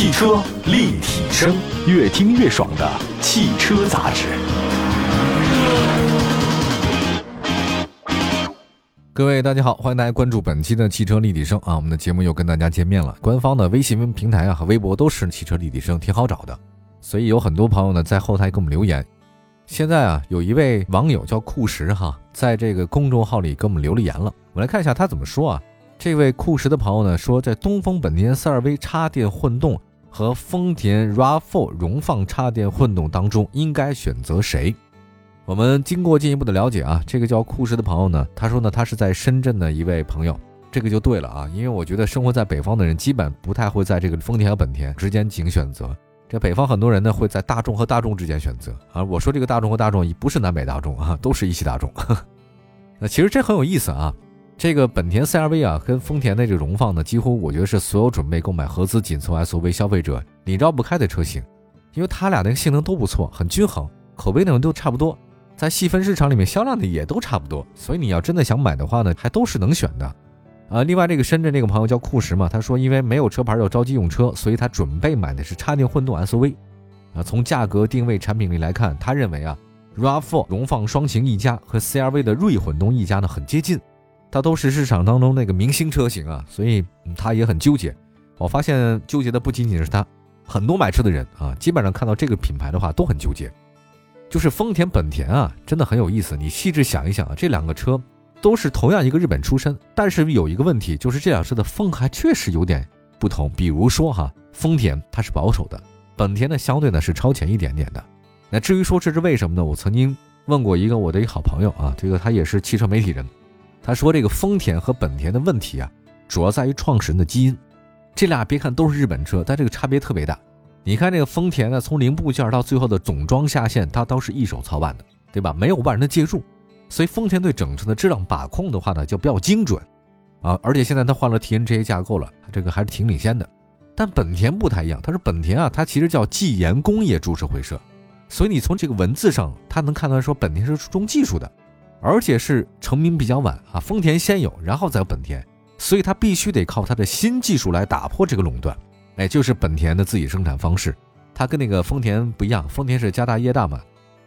汽车立体声，越听越爽的汽车杂志。各位大家好，欢迎大家关注本期的汽车立体声啊！我们的节目又跟大家见面了。官方的微信平台啊和微博都是汽车立体声，挺好找的。所以有很多朋友呢在后台给我们留言。现在啊，有一位网友叫酷石哈，在这个公众号里给我们留了言了。我们来看一下他怎么说啊。这位酷石的朋友呢说，在东风本田 CR-V 插电混动和丰田 RAV4 荣放插电混动当中，应该选择谁？我们经过进一步的了解啊，这个叫酷石的朋友呢，他说呢，他是在深圳的一位朋友，这个就对了啊，因为我觉得生活在北方的人基本不太会在这个丰田和本田之间进行选择。这北方很多人呢会在大众和大众之间选择啊。我说这个大众和大众不是南北大众啊，都是一汽大众。那其实这很有意思啊。这个本田 CR-V 啊，跟丰田的这个荣放呢，几乎我觉得是所有准备购买合资紧凑 SUV 消费者你绕不开的车型，因为它俩那个性能都不错，很均衡，口碑呢都差不多，在细分市场里面销量呢也都差不多，所以你要真的想买的话呢，还都是能选的。啊，另外这个深圳这个朋友叫酷石嘛，他说因为没有车牌要着急用车，所以他准备买的是插电混动 SUV。啊，从价格、定位、产品力来看，他认为啊，RAV4 荣放双擎 E+ 和 CR-V 的锐混动 E+ 呢很接近。它都是市场当中那个明星车型啊，所以他也很纠结。我发现纠结的不仅仅是他，很多买车的人啊，基本上看到这个品牌的话都很纠结。就是丰田、本田啊，真的很有意思。你细致想一想啊，这两个车都是同样一个日本出身，但是有一个问题，就是这辆车的风还确实有点不同。比如说哈，丰田它是保守的，本田呢相对呢是超前一点点的。那至于说这是为什么呢？我曾经问过一个我的一好朋友啊，这个他也是汽车媒体人。他说：“这个丰田和本田的问题啊，主要在于创始人的基因。这俩别看都是日本车，但这个差别特别大。你看这个丰田呢，从零部件到最后的总装下线，它都是一手操办的，对吧？没有外人的介入，所以丰田对整车的质量把控的话呢，就比较精准啊。而且现在它换了 TNGA 架构了，这个还是挺领先的。但本田不太一样，它是本田啊，它其实叫技研工业株式会社，所以你从这个文字上，它能看到说本田是重技术的。”而且是成名比较晚啊，丰田先有，然后再有本田，所以它必须得靠它的新技术来打破这个垄断，哎，就是本田的自己生产方式，它跟那个丰田不一样，丰田是家大业大嘛，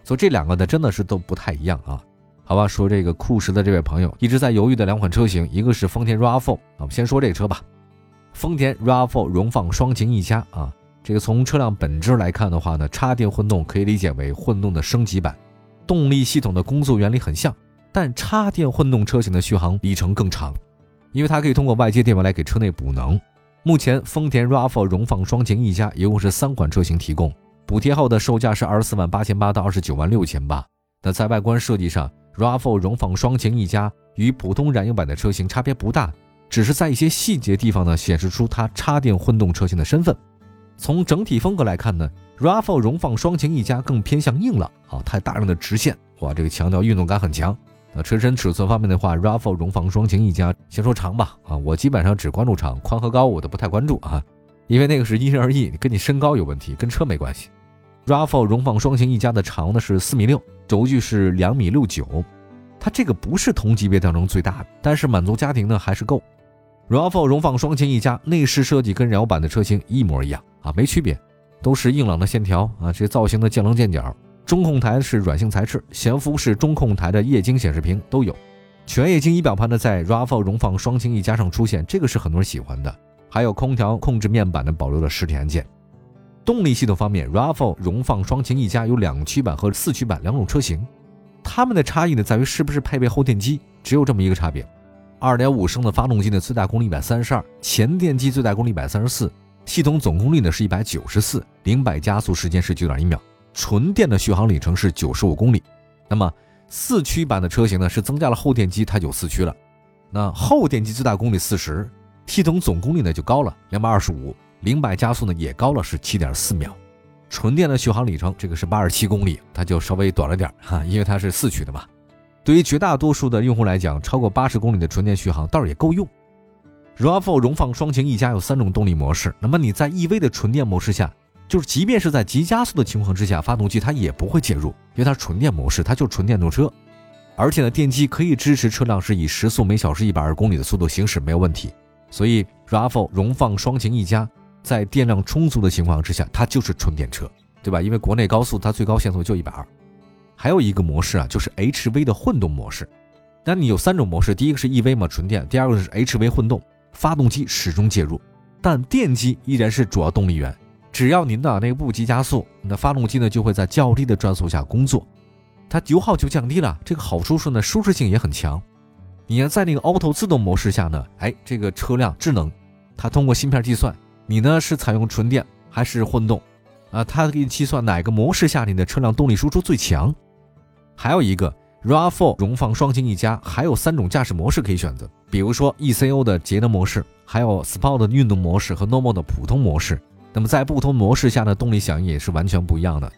所以这两个呢真的是都不太一样啊。好吧，说这个酷石的这位朋友一直在犹豫的两款车型，一个是丰田 RAV4，我们先说这个车吧，丰田 RAV4 荣放双擎 E+ 啊，这个从车辆本质来看的话呢，插电混动可以理解为混动的升级版。动力系统的工作原理很像，但插电混动车型的续航里程更长，因为它可以通过外接电源来给车内补能。目前丰田 RAV4 荣放双擎 E+ 一共是三款车型提供，补贴后的售价是二十四万八千八到二十九万六千八。那在外观设计上，RAV4 荣放双擎 E+ 与普通燃油版的车型差别不大，只是在一些细节地方呢显示出它插电混动车型的身份。从整体风格来看呢。RAV4 荣放双擎 E+ 更偏向硬朗啊，太大量的直线，哇，这个强调运动感很强。那车身尺寸方面的话，RAV4 荣放双擎 E+ 先说长吧，啊，我基本上只关注长，宽和高我都不太关注啊，因为那个是因人而异，跟你身高有问题，跟车没关系。RAV4 荣放双擎 E+ 的长呢是四米六，轴距是两米六九，它这个不是同级别当中最大的，但是满足家庭呢还是够。RAV4 荣放双擎 E+ 内饰设计跟燃油版的车型一模一样啊，没区别。都是硬朗的线条啊，这造型的见棱见角。中控台是软性材质，悬浮式中控台的液晶显示屏都有。全液晶仪表盘呢，在 RAV4 荣放双擎 E+ 上出现，这个是很多人喜欢的。还有空调控制面板呢，保留了实体按键。动力系统方面，RAV4 荣放双擎 E+ 有两驱版和四驱版两种车型，它们的差异呢，在于是不是配备后电机，只有这么一个差别。2.5升的发动机的最大功率一百三十二，前电机最大功率一百三十四。系统总功率呢是一百九十四，零百加速时间是九点一秒，纯电的续航里程是九十五公里。那么四驱版的车型呢是增加了后电机，它就四驱了。那后电机最大功率四十，系统总功率呢就高了两百二十五，零百加速呢也高了是七点四秒，纯电的续航里程这个是八十七公里，它就稍微短了点哈，因为它是四驱的嘛。对于绝大多数的用户来讲，超过八十公里的纯电续航倒是也够用。RAV4 荣放双擎 E+ 有三种动力模式。那么你在 EV 的纯电模式下，就是即便是在急加速的情况之下，发动机它也不会介入，因为它是纯电模式，它就是纯电动车。而且呢，电机可以支持车辆是以时速每小时一百二公里的速度行驶，没有问题。所以 RAV4 荣放双擎 E+ 在电量充足的情况之下，它就是纯电车，对吧？因为国内高速它最高限速就一百二。还有一个模式啊，就是 HV 的混动模式。那你有三种模式，第一个是 EV 嘛，纯电；第二个是 HV 混动，发动机始终介入，但电机依然是主要动力源。只要您的那个不急加速，那发动机呢就会在较低的转速下工作，它油耗就降低了。这个好处是呢，舒适性也很强。你要在那个 Auto 自动模式下呢，哎，这个车辆智能，它通过芯片计算你呢是采用纯电还是混动，啊，它给你计算哪个模式下你的车辆动力输出最强。还有一个 RAV4 荣放双擎一家，还有三种驾驶模式可以选择，比如说 ECO 的节能模式，还有 Sport 运动模式和 Normal 的普通模式。那么在不同模式下的动力响应也是完全不一样的。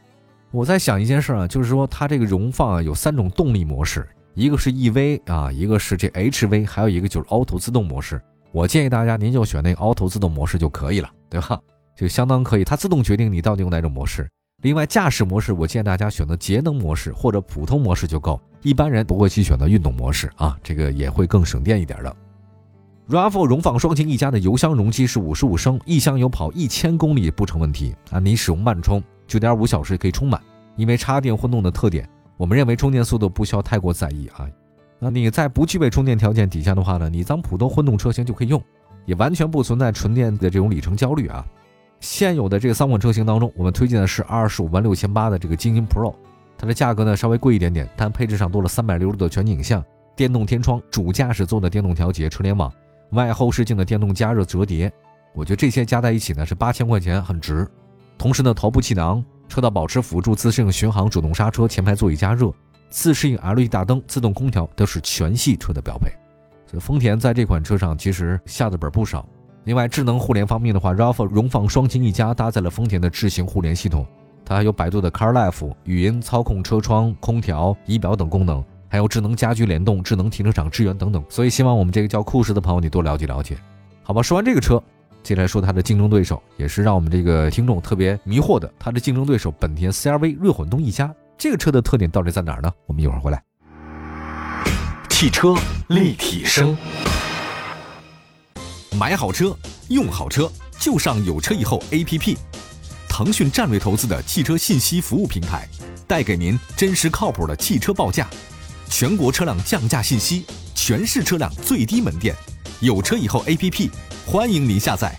我在想一件事啊，就是说它这个荣放啊有三种动力模式，一个是 EV 啊，一个是这 HV，还有一个就是 Auto 自动模式。我建议大家您就选那个 Auto 自动模式就可以了，对吧？就相当可以，它自动决定你到底用哪种模式。另外驾驶模式，我建议大家选择节能模式或者普通模式就够，一般人不会去选择运动模式啊，这个也会更省电一点的。RAV4 荣放双擎一家的油箱容积是五十五升，一箱油跑一千公里不成问题啊！你使用慢充，九点五小时可以充满。因为插电混动的特点，我们认为充电速度不需要太过在意啊。那你在不具备充电条件底下的话呢，你当普通混动车型就可以用，也完全不存在纯电的这种里程焦虑啊。现有的这个三款车型当中，我们推荐的是二十五万六千八的这个精英 Pro，它的价格呢稍微贵一点点，但配置上多了三百六十度的全景影像、电动天窗、主驾驶座的电动调节、车联网。外后视镜的电动加热折叠，我觉得这些加在一起呢是八千块钱，很值。同时呢，头部气囊、车道保持辅助、自适应巡航、主动刹车、前排座椅加热、自适应 LED 大灯、自动空调都是全系车的标配。所以丰田在这款车上其实下的本不少。另外，智能互联方面的话，RAV4 荣放双擎一家搭载了丰田的智行互联系统，它还有百度的 CarLife 语音操控车窗、空调、仪表等功能。还有智能家居联动、智能停车场支援等等，所以希望我们这个叫酷士的朋友你多了解了解，好吧？说完这个车，接下来说它的竞争对手，也是让我们这个听众特别迷惑的，它的竞争对手本田 CR-V 锐混动一家，这个车的特点到底在哪儿呢？我们一会儿回来。汽车立体声，买好车，用好车，就上有车以后 APP，腾讯战略投资的汽车信息服务平台，带给您真实靠谱的汽车报价。全国车辆降价信息，全市车辆最低门店，有车以后 APP，欢迎您下载。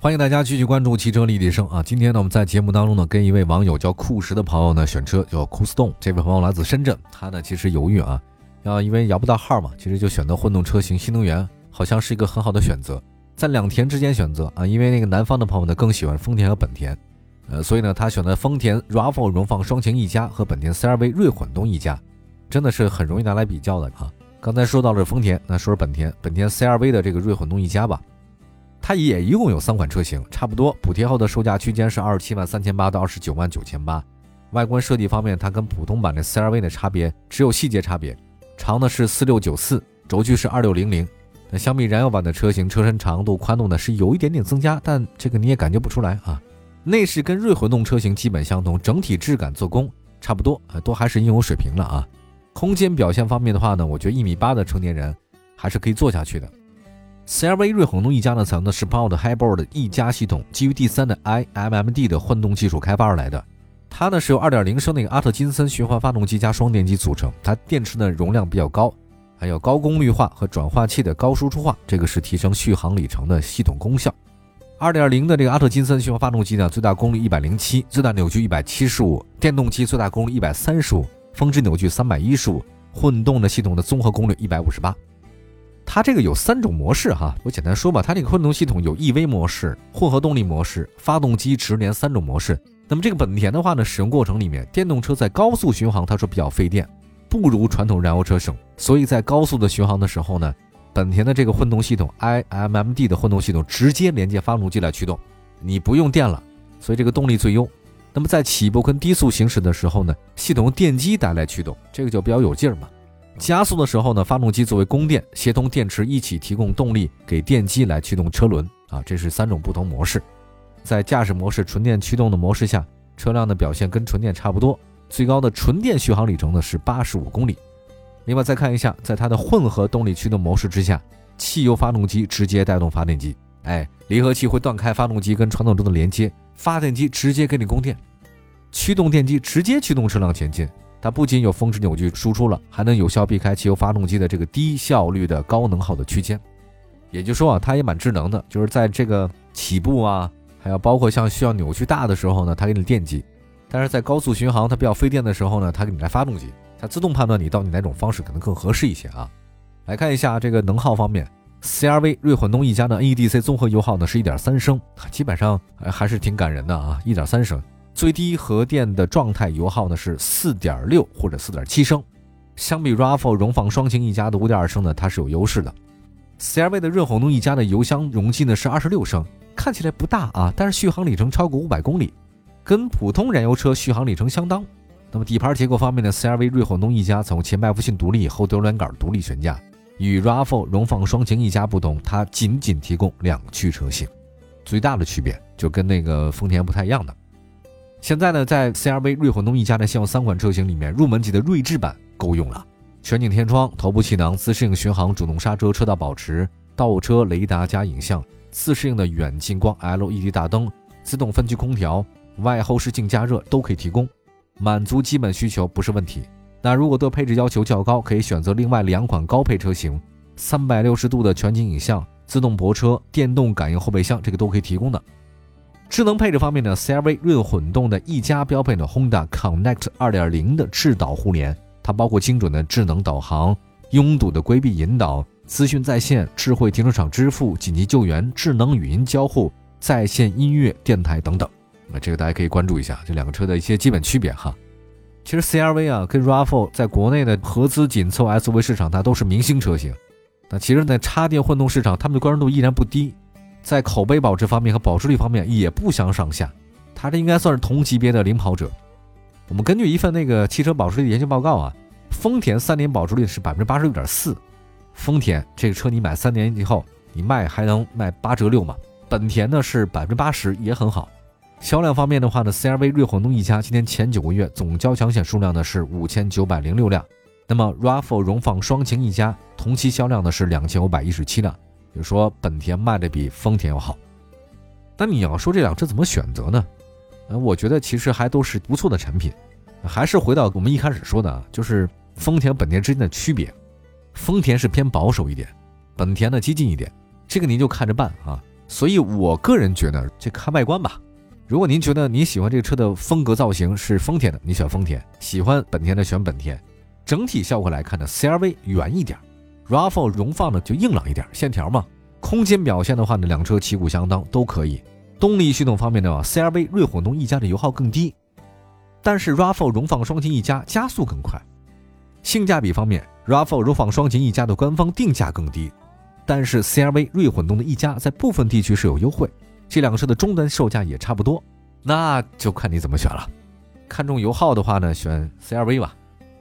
欢迎大家继续关注汽车立体声啊！今天呢，我们在节目当中呢，跟一位网友叫酷石的朋友呢选车，叫酷斯动。这位朋友来自深圳，他呢其实犹豫啊，要因为摇不到号嘛，其实就选择混动车型，新能源好像是一个很好的选择。在两田之间选择啊，因为那个南方的朋友呢更喜欢丰田和本田，呃，所以呢他选择丰田 RAV4 荣放双擎一家和本田 CR-V 锐混动一家。真的是很容易拿来比较的啊！刚才说到了丰田，那说说本田，本田 CR-V 的这个锐混动一家吧，它也一共有三款车型，差不多补贴后的售价区间是二十七万三千八到二十九万九千八。外观设计方面，它跟普通版的 CR-V 的差别只有细节差别，长的是四六九四，轴距是二六零零。那相比燃油版的车型，车身长度、宽度呢是有一点点增加，但这个你也感觉不出来啊。内饰跟锐混动车型基本相同，整体质感、做工差不多啊，都还是应有水平了啊。空间表现方面的话呢，我觉得一米八的成年人还是可以坐下去的。CR-V 锐混动一家呢，采用的是 p o w 的 Hybrid 一加系统，基于第三的 iMMD 的混动技术开发而来的。它呢是由2.0升那个阿特金森循环发动机加双电机组成，它电池呢容量比较高，还有高功率化和转化器的高输出化，这个是提升续航里程的系统功效。2.0的这个阿特金森循环发动机呢，最大功率107，最大扭矩175，电动机最大功率135。峰值扭矩三百一十五，混动的系统的综合功率一百五十八。它这个有三种模式哈，我简单说吧。它这个混动系统有 EV 模式、混合动力模式、发动机直连三种模式。那么这个本田的话呢，使用过程里面，电动车在高速巡航，它说比较费电，不如传统燃油车省。所以在高速的巡航的时候呢，本田的这个混动系统 iMMD 的混动系统直接连接发动机来驱动，你不用电了，所以这个动力最优。那么在起步跟低速行驶的时候呢，系统电机带来驱动，这个就比较有劲儿嘛。加速的时候呢，发动机作为供电，协同电池一起提供动力给电机来驱动车轮啊。这是三种不同模式。在驾驶模式纯电驱动的模式下，车辆的表现跟纯电差不多，最高的纯电续航里程呢是八十五公里。另外再看一下，在它的混合动力驱动模式之下，汽油发动机直接带动发电机，哎，离合器会断开发动机跟传动轴的连接，发电机直接给你供电，驱动电机直接驱动车辆前进。它不仅有峰值扭矩输出了，还能有效避开汽油发动机的这个低效率的高能耗的区间。也就是说啊，它也蛮智能的，就是在这个起步啊，还有包括像需要扭矩大的时候呢，它给你电机；但是在高速巡航它比较费电的时候呢，它给你来发动机，它自动判断你到底哪种方式可能更合适一些啊。来看一下这个能耗方面，CRV 锐混动一家的 NEDC 综合油耗呢是一点三升，基本上还是挺感人的啊，一点三升。最低核电的状态油耗呢是四点六或者四点七升，相比 RAV4 荣放双擎一家的五点二升呢，它是有优势的。CRV 的润混动一家的油箱容积呢是二十六升，看起来不大啊，但是续航里程超过五百公里，跟普通燃油车续航里程相当。那么底盘结构方面呢，CRV 锐混动一家从前麦弗逊独立，后多连杆独立悬架，与 RAV4 荣放双擎一家不同，它仅仅提供两驱车型，最大的区别就跟那个丰田不太一样的。现在呢，在 CRV 锐混动一家的现有三款车型里面，入门级的锐志版够用了。全景天窗、头部气囊、自适应巡航、主动刹车、车道保持、倒车雷达加影像、自适应的远近光 LED 大灯、自动分区空调、外后视镜加热都可以提供，满足基本需求不是问题。那如果对配置要求较高，可以选择另外两款高配车型，三百六十度的全景影像、自动泊车、电动感应后备箱，这个都可以提供的。智能配置方面呢，CRV 润混动的一加标配的 Honda Connect 2.0的智导互联。它包括精准的智能导航、拥堵的规避引导、资讯在线、智慧停车场支付、紧急救援、智能语音交互、在线音乐电台等等。那这个大家可以关注一下这两个车的一些基本区别哈。其实 CRV 啊跟 RAV4 在国内的合资紧凑 SUV 市场，它都是明星车型。那其实，在插电混动市场，它们的关注度依然不低，在口碑保值方面和保值率方面也不相上下，它这应该算是同级别的领跑者。我们根据一份那个汽车保值率的研究报告啊，丰田三年保值率是百分之八十六点四。丰田这个车你买三年以后，你卖还能卖八折六嘛？本田呢是百分之八十，也很好。销量方面的话呢，CRV 锐混动一家今年前九个月总交强险数量呢是五千九百零六辆，那么 RAV4 荣放双擎一家同期销量呢是两千五百一十七辆，也就说本田卖的比丰田要好。那你要说这辆车怎么选择呢？呃，我觉得其实还都是不错的产品，还是回到我们一开始说的啊，就是丰田、本田之间的区别，丰田是偏保守一点，本田呢激进一点，这个您就看着办啊。所以我个人觉得，这看外观吧。如果您觉得你喜欢这个车的风格造型是丰田的，你选丰田；喜欢本田的选本田。整体效果来看呢，CRV 圆一点，RAV4 荣放呢就硬朗一点，线条嘛。空间表现的话呢，两车旗鼓相当，都可以。动力系统方面呢，CRV 锐混动一家的油耗更低，但是 RAV4 荣放双擎一家加速更快。性价比方面，RAV4 荣放双擎一家的官方定价更低，但是 CRV 锐混动的一家在部分地区是有优惠。这两个车的终端售价也差不多，那就看你怎么选了。看中油耗的话呢，选 CRV 吧；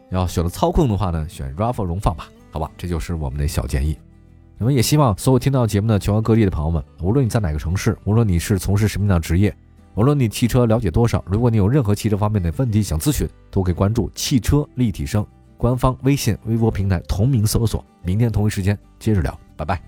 要选了操控的话呢，选 RAV4 荣放吧。好吧，这就是我们的小建议。我们也希望所有听到节目的全国各地的朋友们，无论你在哪个城市，无论你是从事什么样的职业，无论你汽车了解多少，如果你有任何汽车方面的问题想咨询，都可以关注汽车立体声官方微信、微博平台同名搜索。明天同一时间接着聊，拜拜。